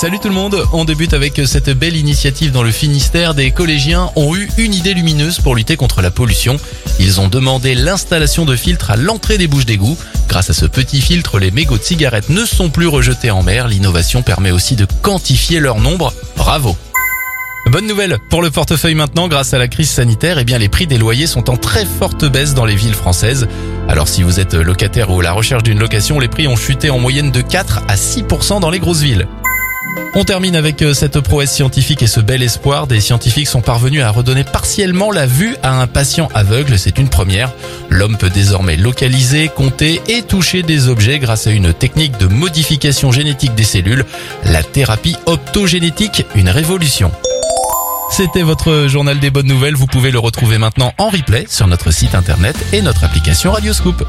Salut tout le monde, on débute avec cette belle initiative dans le Finistère. Des collégiens ont eu une idée lumineuse pour lutter contre la pollution. Ils ont demandé l'installation de filtres à l'entrée des bouches d'égout. Grâce à ce petit filtre, les mégots de cigarettes ne sont plus rejetés en mer. L'innovation permet aussi de quantifier leur nombre. Bravo Bonne nouvelle pour le portefeuille maintenant, grâce à la crise sanitaire, eh bien les prix des loyers sont en très forte baisse dans les villes françaises. Alors si vous êtes locataire ou à la recherche d'une location, les prix ont chuté en moyenne de 4 à 6% dans les grosses villes. On termine avec euh, cette prouesse scientifique et ce bel espoir. Des scientifiques sont parvenus à redonner partiellement la vue à un patient aveugle. C'est une première. L'homme peut désormais localiser, compter et toucher des objets grâce à une technique de modification génétique des cellules. La thérapie optogénétique, une révolution. C'était votre journal des bonnes nouvelles. Vous pouvez le retrouver maintenant en replay sur notre site internet et notre application Radioscoop.